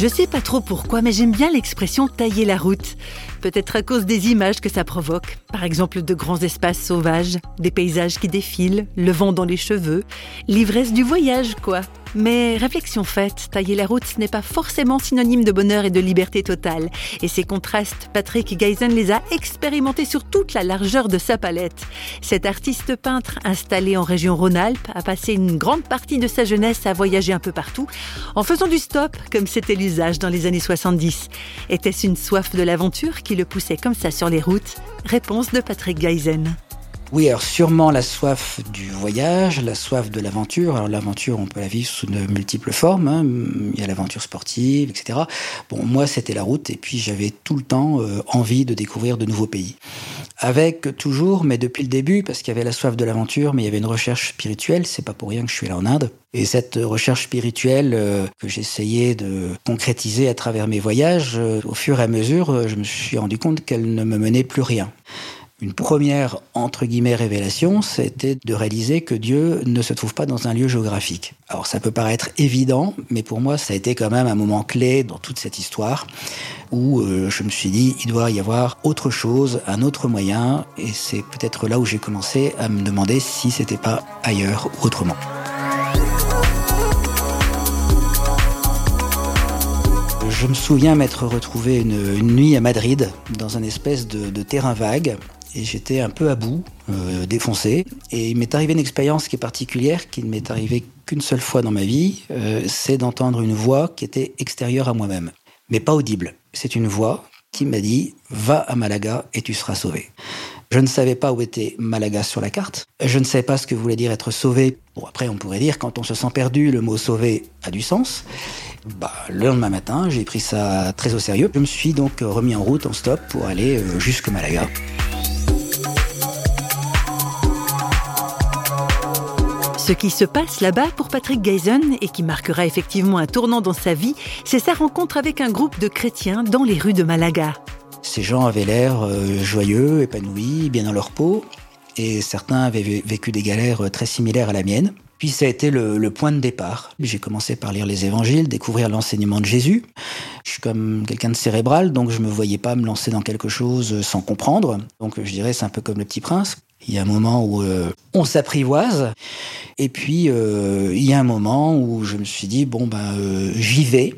Je sais pas trop pourquoi, mais j'aime bien l'expression tailler la route. Peut-être à cause des images que ça provoque. Par exemple, de grands espaces sauvages, des paysages qui défilent, le vent dans les cheveux, l'ivresse du voyage, quoi. Mais réflexion faite, tailler la route n'est pas forcément synonyme de bonheur et de liberté totale. Et ces contrastes, Patrick Geisen les a expérimentés sur toute la largeur de sa palette. Cet artiste peintre installé en région Rhône-Alpes a passé une grande partie de sa jeunesse à voyager un peu partout, en faisant du stop, comme c'était l'usage dans les années 70. Était-ce une soif de l'aventure qui le poussait comme ça sur les routes Réponse de Patrick Geisen. Oui, alors sûrement la soif du voyage, la soif de l'aventure. Alors l'aventure, on peut la vivre sous de multiples formes. Hein. Il y a l'aventure sportive, etc. Bon, moi, c'était la route et puis j'avais tout le temps euh, envie de découvrir de nouveaux pays. Avec toujours, mais depuis le début, parce qu'il y avait la soif de l'aventure, mais il y avait une recherche spirituelle. C'est pas pour rien que je suis là en Inde. Et cette recherche spirituelle euh, que j'essayais de concrétiser à travers mes voyages, euh, au fur et à mesure, je me suis rendu compte qu'elle ne me menait plus rien. Une première, entre guillemets, révélation, c'était de réaliser que Dieu ne se trouve pas dans un lieu géographique. Alors ça peut paraître évident, mais pour moi, ça a été quand même un moment clé dans toute cette histoire où euh, je me suis dit, il doit y avoir autre chose, un autre moyen, et c'est peut-être là où j'ai commencé à me demander si c'était pas ailleurs ou autrement. Je me souviens m'être retrouvé une, nuit à Madrid dans un espèce de terrain vague et j'étais un peu à bout, euh, défoncé. Et il m'est arrivé une expérience qui est particulière, qui ne m'est arrivée qu'une seule fois dans ma vie, euh, c'est d'entendre une voix qui était extérieure à moi-même, mais pas audible. C'est une voix qui m'a dit Va à Malaga et tu seras sauvé. Je ne savais pas où était Malaga sur la carte. Je ne savais pas ce que voulait dire être sauvé. Bon, après, on pourrait dire, quand on se sent perdu, le mot sauvé a du sens. Bah, le lendemain matin, j'ai pris ça très au sérieux. Je me suis donc remis en route en stop pour aller euh, jusque Malaga. Ce qui se passe là-bas pour Patrick Geisen et qui marquera effectivement un tournant dans sa vie, c'est sa rencontre avec un groupe de chrétiens dans les rues de Malaga. Ces gens avaient l'air euh, joyeux, épanouis, bien dans leur peau, et certains avaient vécu des galères euh, très similaires à la mienne. Puis ça a été le, point de départ. J'ai commencé par lire les évangiles, découvrir l'enseignement de Jésus. Je suis comme quelqu'un de cérébral, donc je me voyais pas me lancer dans quelque chose sans comprendre. Donc je dirais c'est un peu comme le petit prince. Il y a un moment où euh, on s'apprivoise, et puis euh, il y a un moment où je me suis dit bon ben euh, j'y vais.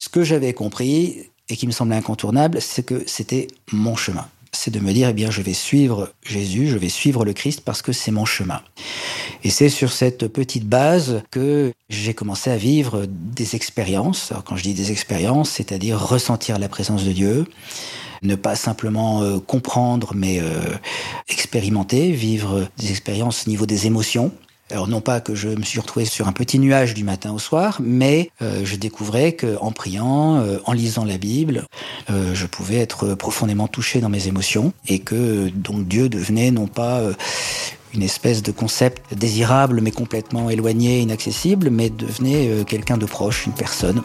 Ce que j'avais compris et qui me semblait incontournable, c'est que c'était mon chemin c'est de me dire, eh bien, je vais suivre Jésus, je vais suivre le Christ parce que c'est mon chemin. Et c'est sur cette petite base que j'ai commencé à vivre des expériences. Alors, quand je dis des expériences, c'est-à-dire ressentir la présence de Dieu, ne pas simplement euh, comprendre, mais euh, expérimenter, vivre des expériences au niveau des émotions. Alors non pas que je me suis retrouvé sur un petit nuage du matin au soir, mais euh, je découvrais qu'en priant, euh, en lisant la Bible, euh, je pouvais être profondément touché dans mes émotions et que donc Dieu devenait non pas une espèce de concept désirable mais complètement éloigné, inaccessible, mais devenait quelqu'un de proche, une personne.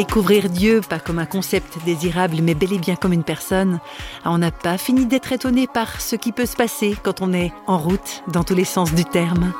Découvrir Dieu, pas comme un concept désirable, mais bel et bien comme une personne, on n'a pas fini d'être étonné par ce qui peut se passer quand on est en route dans tous les sens du terme.